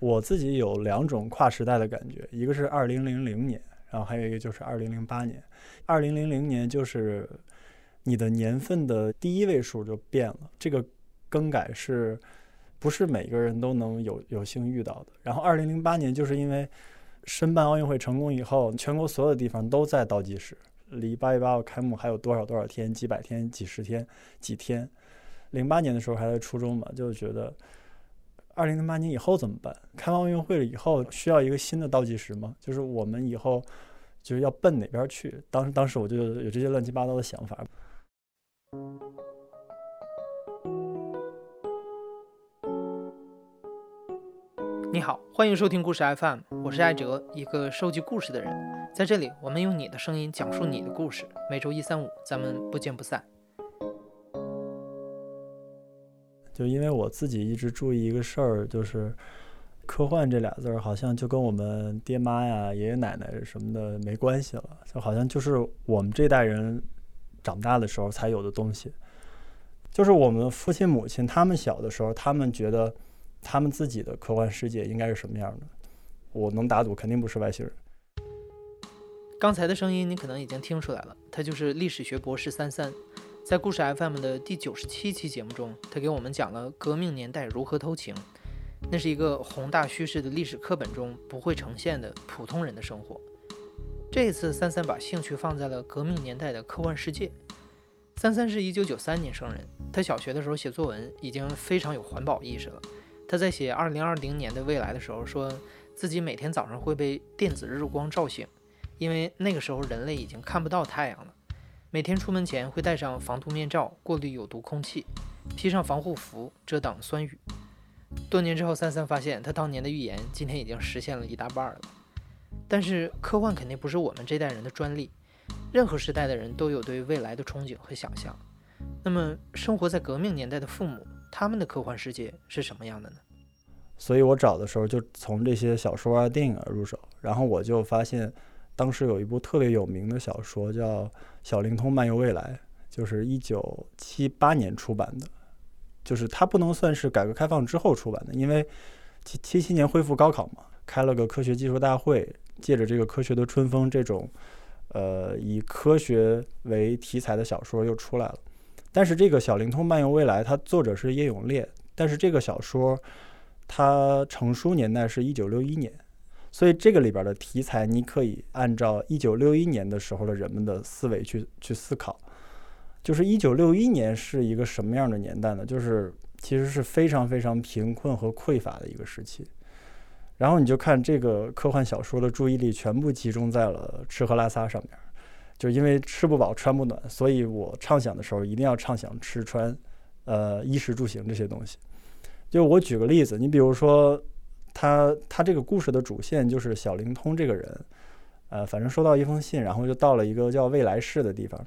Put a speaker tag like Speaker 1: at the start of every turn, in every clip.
Speaker 1: 我自己有两种跨时代的感觉，一个是二零零零年，然后还有一个就是二零零八年。二零零零年就是你的年份的第一位数就变了，这个更改是不是每个人都能有有幸遇到的？然后二零零八年就是因为申办奥运会成功以后，全国所有的地方都在倒计时，离八月八号开幕还有多少多少天？几百天、几十天、几天？零八年的时候还在初中嘛，就觉得。二零零八年以后怎么办？开完奥运会了以后，需要一个新的倒计时吗？就是我们以后就是要奔哪边去？当时当时我就有这些乱七八糟的想法。
Speaker 2: 你好，欢迎收听故事 FM，我是艾哲，一个收集故事的人。在这里，我们用你的声音讲述你的故事。每周一、三、五，咱们不见不散。
Speaker 1: 就因为我自己一直注意一个事儿，就是科幻这俩字儿，好像就跟我们爹妈呀、爷爷奶奶什么的没关系了，就好像就是我们这代人长大的时候才有的东西。就是我们父亲母亲他们小的时候，他们觉得他们自己的科幻世界应该是什么样的？我能打赌，肯定不是外星人。
Speaker 2: 刚才的声音你可能已经听出来了，他就是历史学博士三三。在故事 FM 的第九十七期节目中，他给我们讲了革命年代如何偷情。那是一个宏大叙事的历史课本中不会呈现的普通人的生活。这一次，三三把兴趣放在了革命年代的科幻世界。三三是一九九三年生人，他小学的时候写作文已经非常有环保意识了。他在写二零二零年的未来的时候，说自己每天早上会被电子日光照醒，因为那个时候人类已经看不到太阳了。每天出门前会戴上防毒面罩，过滤有毒空气，披上防护服遮挡酸雨。多年之后，三三发现他当年的预言今天已经实现了一大半了。但是科幻肯定不是我们这代人的专利，任何时代的人都有对未来的憧憬和想象。那么，生活在革命年代的父母，他们的科幻世界是什么样的呢？
Speaker 1: 所以我找的时候就从这些小说啊、电影啊入手，然后我就发现。当时有一部特别有名的小说叫《小灵通漫游未来》，就是一九七八年出版的，就是它不能算是改革开放之后出版的，因为七七七年恢复高考嘛，开了个科学技术大会，借着这个科学的春风，这种呃以科学为题材的小说又出来了。但是这个《小灵通漫游未来》，它作者是叶永烈，但是这个小说它成书年代是一九六一年。所以这个里边的题材，你可以按照一九六一年的时候的人们的思维去去思考，就是一九六一年是一个什么样的年代呢？就是其实是非常非常贫困和匮乏的一个时期。然后你就看这个科幻小说的注意力全部集中在了吃喝拉撒上面，就因为吃不饱穿不暖，所以我畅想的时候一定要畅想吃穿，呃，衣食住行这些东西。就我举个例子，你比如说。他他这个故事的主线就是小灵通这个人，呃，反正收到一封信，然后就到了一个叫未来市的地方，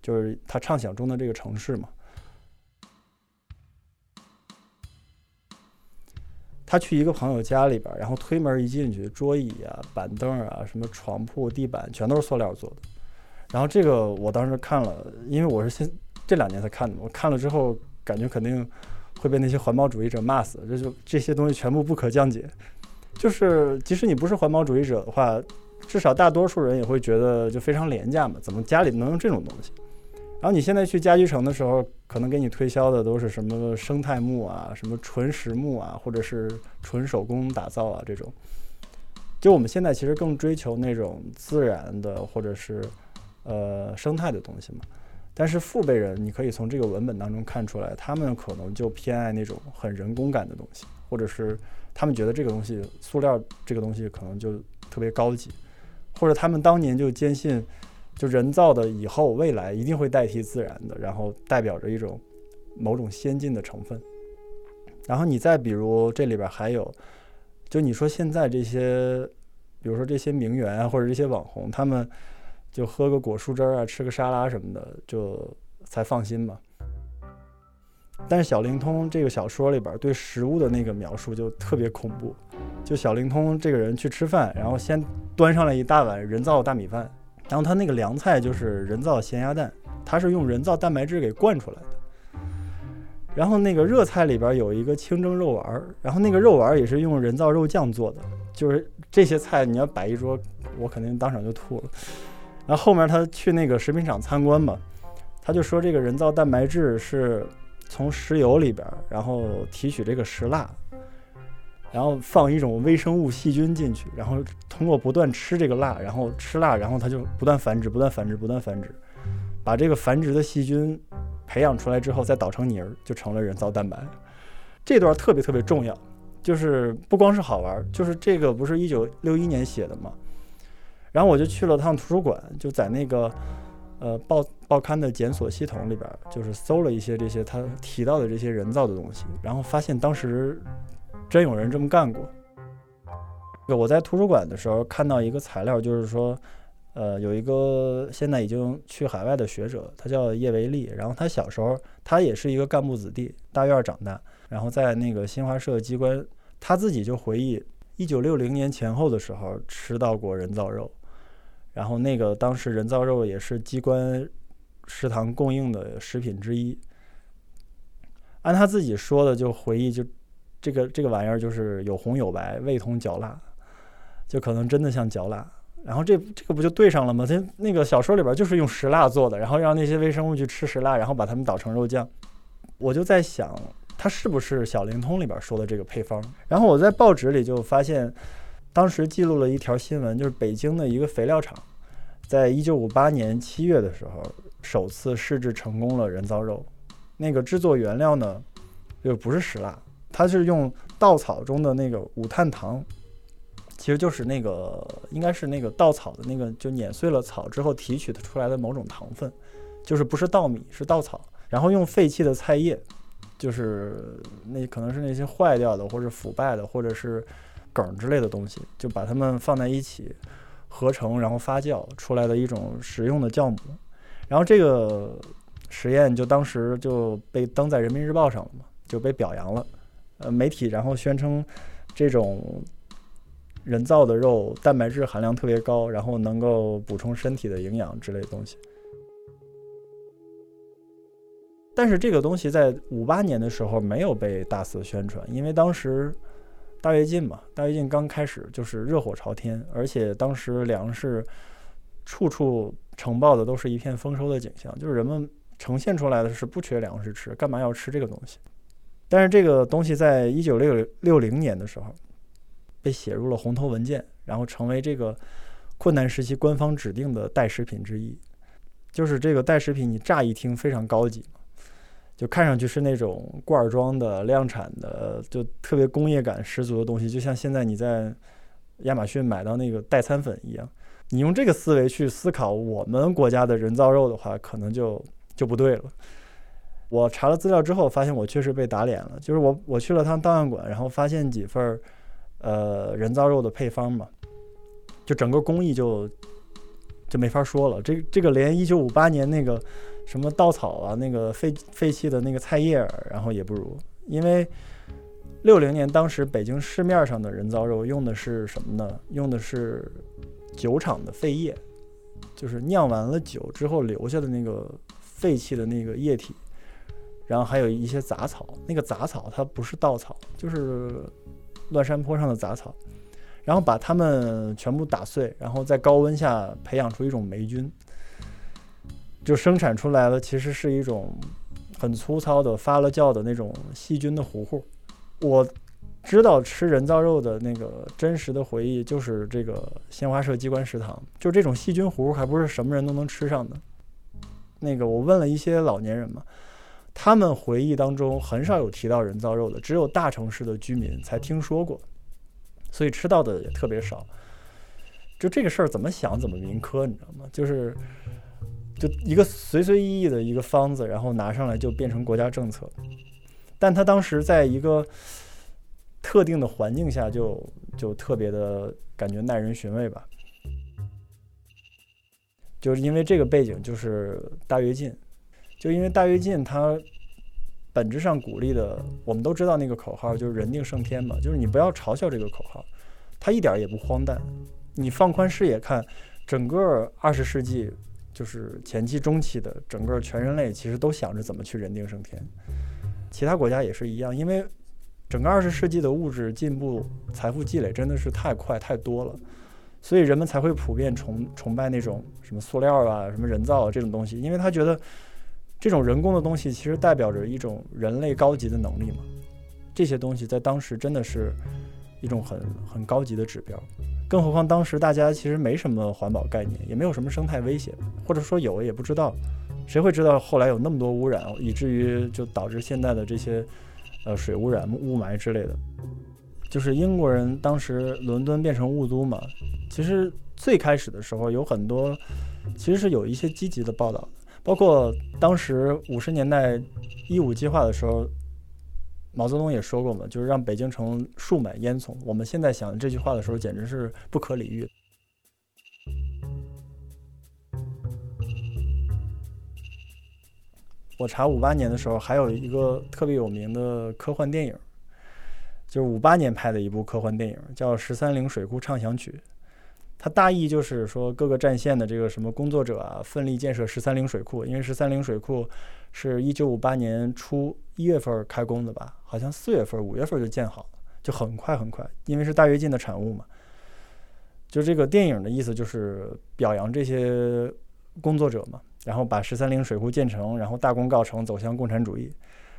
Speaker 1: 就是他畅想中的这个城市嘛。他去一个朋友家里边，然后推门一进去，桌椅啊、板凳啊、什么床铺、地板全都是塑料做的。然后这个我当时看了，因为我是现这两年才看的，我看了之后感觉肯定。会被那些环保主义者骂死，这就这些东西全部不可降解。就是即使你不是环保主义者的话，至少大多数人也会觉得就非常廉价嘛，怎么家里能用这种东西？然后你现在去家居城的时候，可能给你推销的都是什么生态木啊，什么纯实木啊，或者是纯手工打造啊这种。就我们现在其实更追求那种自然的或者是呃生态的东西嘛。但是父辈人，你可以从这个文本当中看出来，他们可能就偏爱那种很人工感的东西，或者是他们觉得这个东西，塑料这个东西可能就特别高级，或者他们当年就坚信，就人造的以后未来一定会代替自然的，然后代表着一种某种先进的成分。然后你再比如这里边还有，就你说现在这些，比如说这些名媛啊，或者这些网红，他们。就喝个果蔬汁儿啊，吃个沙拉什么的，就才放心嘛。但是小灵通这个小说里边对食物的那个描述就特别恐怖。就小灵通这个人去吃饭，然后先端上来一大碗人造大米饭，然后他那个凉菜就是人造咸鸭蛋，他是用人造蛋白质给灌出来的。然后那个热菜里边有一个清蒸肉丸儿，然后那个肉丸儿也是用人造肉酱做的，就是这些菜你要摆一桌，我肯定当场就吐了。然后后面他去那个食品厂参观嘛，他就说这个人造蛋白质是从石油里边，然后提取这个石蜡，然后放一种微生物细菌进去，然后通过不断吃这个蜡，然后吃蜡，然后它就不断繁殖，不断繁殖，不断繁殖，把这个繁殖的细菌培养出来之后，再捣成泥儿，就成了人造蛋白。这段特别特别重要，就是不光是好玩，就是这个不是一九六一年写的嘛。然后我就去了趟图书馆，就在那个呃报报刊的检索系统里边，就是搜了一些这些他提到的这些人造的东西，然后发现当时真有人这么干过。我在图书馆的时候看到一个材料，就是说，呃，有一个现在已经去海外的学者，他叫叶维利，然后他小时候他也是一个干部子弟，大院长大，然后在那个新华社机关，他自己就回忆，一九六零年前后的时候吃到过人造肉，然后那个当时人造肉也是机关食堂供应的食品之一。按他自己说的，就回忆就这个这个玩意儿就是有红有白，味同嚼蜡，就可能真的像嚼蜡。然后这这个不就对上了吗？他那个小说里边就是用石蜡做的，然后让那些微生物去吃石蜡，然后把它们捣成肉酱。我就在想，它是不是小灵通里边说的这个配方？然后我在报纸里就发现，当时记录了一条新闻，就是北京的一个肥料厂，在一九五八年七月的时候，首次试制成功了人造肉。那个制作原料呢，就不是石蜡，它是用稻草中的那个五碳糖，其实就是那个应该是那个稻草的那个，就碾碎了草之后提取出来的某种糖分，就是不是稻米是稻草，然后用废弃的菜叶，就是那可能是那些坏掉的或者腐败的或者是梗之类的东西，就把它们放在一起合成，然后发酵出来的一种食用的酵母，然后这个。实验就当时就被登在人民日报上了嘛，就被表扬了。呃，媒体然后宣称这种人造的肉蛋白质含量特别高，然后能够补充身体的营养之类的东西。但是这个东西在五八年的时候没有被大肆宣传，因为当时大跃进嘛，大跃进刚开始就是热火朝天，而且当时粮食处处呈报的都是一片丰收的景象，就是人们。呈现出来的是不缺粮食吃，干嘛要吃这个东西？但是这个东西在一九六六零年的时候被写入了红头文件，然后成为这个困难时期官方指定的代食品之一。就是这个代食品，你乍一听非常高级，就看上去是那种罐装的、量产的，就特别工业感十足的东西，就像现在你在亚马逊买到那个代餐粉一样。你用这个思维去思考我们国家的人造肉的话，可能就。就不对了。我查了资料之后，发现我确实被打脸了。就是我我去了趟档案馆，然后发现几份儿呃人造肉的配方嘛，就整个工艺就就没法说了。这这个连一九五八年那个什么稻草啊，那个废废弃的那个菜叶，然后也不如。因为六零年当时北京市面上的人造肉用的是什么呢？用的是酒厂的废液，就是酿完了酒之后留下的那个。废弃的那个液体，然后还有一些杂草。那个杂草它不是稻草，就是乱山坡上的杂草。然后把它们全部打碎，然后在高温下培养出一种霉菌，就生产出来了。其实是一种很粗糙的发了酵的那种细菌的糊糊。我知道吃人造肉的那个真实的回忆，就是这个新华社机关食堂，就这种细菌糊还不是什么人都能吃上的。那个我问了一些老年人嘛，他们回忆当中很少有提到人造肉的，只有大城市的居民才听说过，所以吃到的也特别少。就这个事儿怎么想怎么民科，你知道吗？就是就一个随随意意的一个方子，然后拿上来就变成国家政策，但他当时在一个特定的环境下，就就特别的感觉耐人寻味吧。就是因为这个背景，就是大跃进，就因为大跃进，它本质上鼓励的，我们都知道那个口号就是“人定胜天”嘛，就是你不要嘲笑这个口号，它一点也不荒诞。你放宽视野看，整个二十世纪，就是前期、中期的整个全人类，其实都想着怎么去人定胜天。其他国家也是一样，因为整个二十世纪的物质进步、财富积累真的是太快太多了，所以人们才会普遍崇崇拜那种什么塑料啊、什么人造啊这种东西，因为他觉得这种人工的东西其实代表着一种人类高级的能力嘛。这些东西在当时真的是一种很很高级的指标，更何况当时大家其实没什么环保概念，也没有什么生态威胁，或者说有也不知道。谁会知道后来有那么多污染，以至于就导致现在的这些，呃，水污染、雾霾之类的？就是英国人当时伦敦变成雾都嘛，其实最开始的时候有很多，其实是有一些积极的报道，包括当时五十年代一五计划的时候，毛泽东也说过嘛，就是让北京城树满烟囱。我们现在想这句话的时候，简直是不可理喻。我查五八年的时候，还有一个特别有名的科幻电影，就是五八年拍的一部科幻电影，叫《十三陵水库畅想曲》。它大意就是说，各个战线的这个什么工作者啊，奋力建设十三陵水库。因为十三陵水库是一九五八年初一月份开工的吧？好像四月份、五月份就建好了，就很快很快。因为是大跃进的产物嘛。就这个电影的意思就是表扬这些工作者嘛。然后把十三陵水库建成，然后大功告成，走向共产主义。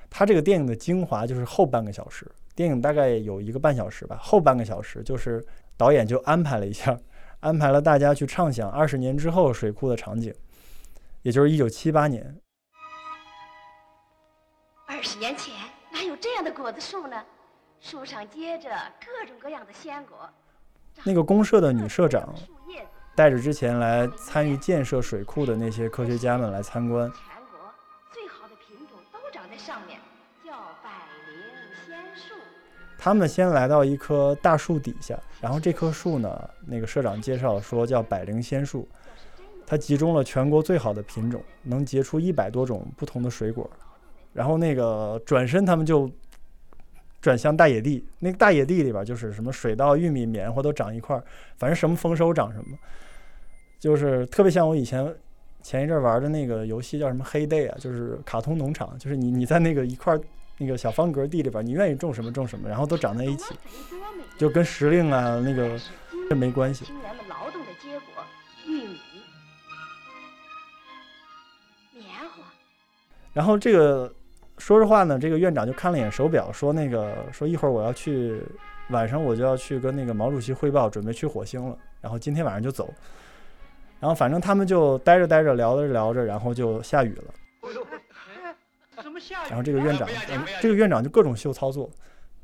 Speaker 1: 他这个电影的精华就是后半个小时，电影大概有一个半小时吧，后半个小时就是导演就安排了一下，安排了大家去畅想二十年之后水库的场景，也就是一九七八年。
Speaker 3: 二十年前哪有这样的果子树呢？树上结着各种各样的鲜果。
Speaker 1: 那个公社的女社长。带着之前来参与建设水库的那些科学家们来参观。
Speaker 3: 全国最好的品种都长在上面，
Speaker 1: 他们先来到一棵大树底下，然后这棵树呢，那个社长介绍说叫百灵仙树，它集中了全国最好的品种，能结出一百多种不同的水果。然后那个转身，他们就转向大野地，那个大野地里边就是什么水稻、玉米、棉花都长一块儿，反正什么丰收长什么。就是特别像我以前前一阵玩的那个游戏，叫什么黑 day 啊？就是卡通农场，就是你你在那个一块那个小方格地里边，你愿意种什么种什么，然后都长在一起，就跟时令啊那个这没关系。
Speaker 3: 青年们劳动的结果，玉米、棉花。
Speaker 1: 然后这个说实话呢，这个院长就看了一眼手表，说那个说一会儿我要去，晚上我就要去跟那个毛主席汇报，准备去火星了，然后今天晚上就走。然后反正他们就待着待着，聊着聊着，然后就下雨了。然后这个院长，这个院长就各种秀操作。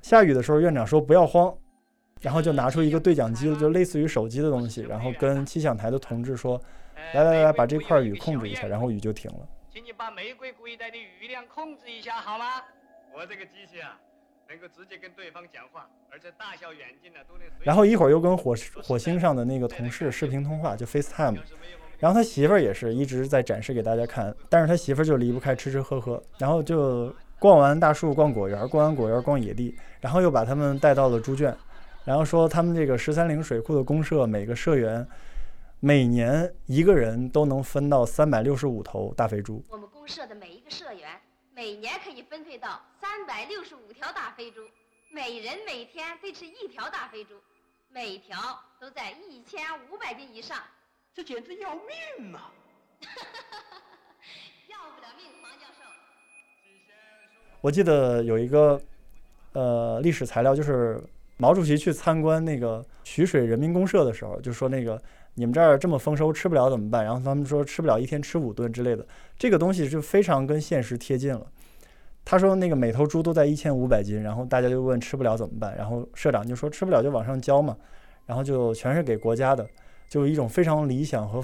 Speaker 1: 下雨的时候，院长说不要慌，然后就拿出一个对讲机，就类似于手机的东西，然后跟气象台的同志说：“来来来，把这块雨控制一下。”然后雨就停了。
Speaker 4: 请你把玫瑰古一带的雨量控制一下好吗？我这个机器啊。能够直接跟对方讲话，而且大小远近呢都能。
Speaker 1: 然后一会儿又跟火火星上的那个同事视频通话，就 FaceTime。然后他媳妇儿也是一直在展示给大家看，但是他媳妇儿就离不开吃吃喝喝。然后就逛完大树，逛果园，逛完果园逛野地，然后又把他们带到了猪圈，然后说他们这个十三陵水库的公社每个社员每年一个人都能分到三百六十五头大肥猪。
Speaker 3: 我们公社的每一个社员每年可以分配到三百六十五。条大肥猪，每人每天得吃一条大肥猪，每条都在一千五百斤以上，
Speaker 4: 这简直要命啊！
Speaker 3: 要不了命，黄教授。
Speaker 1: 我记得有一个呃历史材料，就是毛主席去参观那个徐水人民公社的时候，就说那个你们这儿这么丰收，吃不了怎么办？然后他们说吃不了一天吃五顿之类的，这个东西就非常跟现实贴近了。他说那个每头猪都在一千五百斤，然后大家就问吃不了怎么办？然后社长就说吃不了就往上交嘛，然后就全是给国家的，就一种非常理想和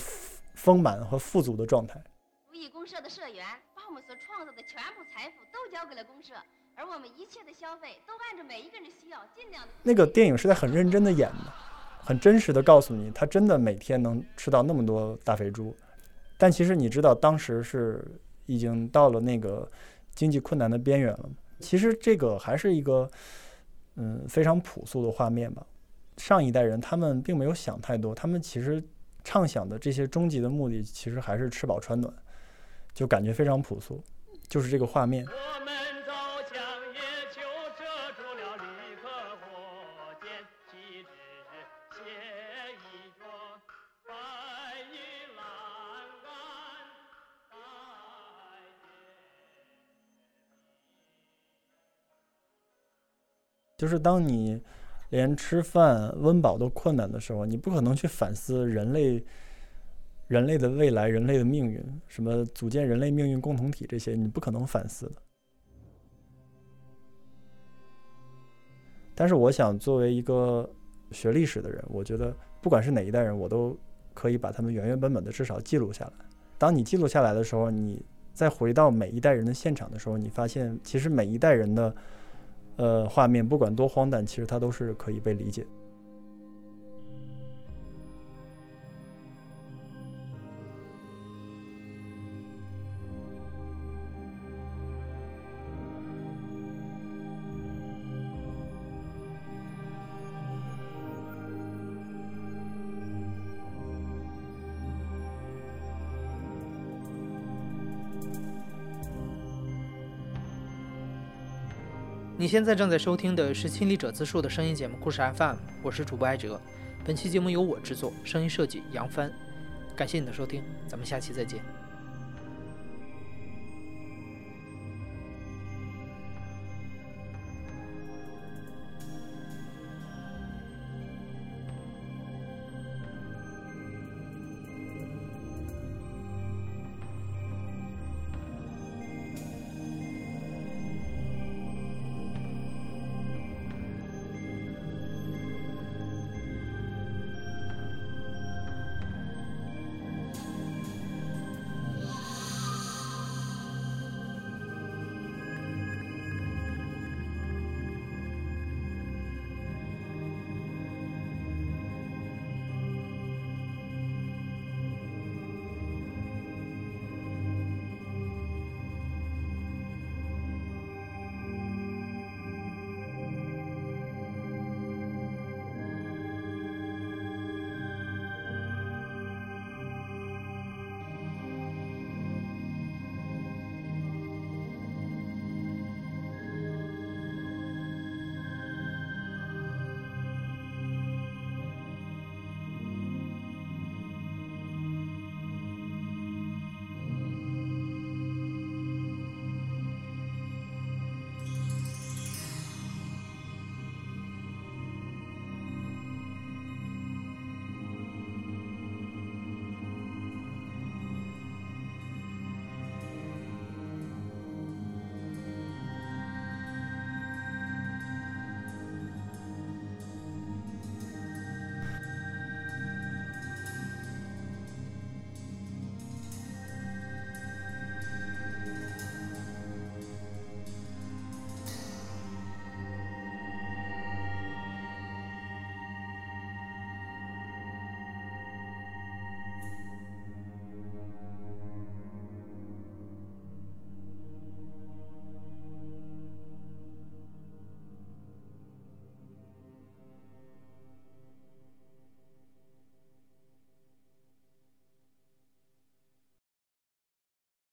Speaker 1: 丰满和富足的状态。
Speaker 3: 如意公社的社员把我们所创造的全部财富都交给了公社，而我们一切的消费都按照每一个人的需要尽量的。
Speaker 1: 那个电影是在很认真的演的，很真实的告诉你，他真的每天能吃到那么多大肥猪，但其实你知道当时是已经到了那个。经济困难的边缘了。其实这个还是一个，嗯，非常朴素的画面吧。上一代人，他们并没有想太多，他们其实畅想的这些终极的目的，其实还是吃饱穿暖，就感觉非常朴素，就是这个画面。就是当你。连吃饭温饱都困难的时候，你不可能去反思人类、人类的未来、人类的命运，什么组建人类命运共同体这些，你不可能反思的。但是我想，作为一个学历史的人，我觉得不管是哪一代人，我都可以把他们原原本本的至少记录下来。当你记录下来的时候，你再回到每一代人的现场的时候，你发现其实每一代人的呃画面，不管多荒诞，其实它都是可以被理解。
Speaker 2: 现在正在收听的是亲历者自述的声音节目《故事 FM》，我是主播艾哲。本期节目由我制作，声音设计杨帆。感谢你的收听，咱们下期再见。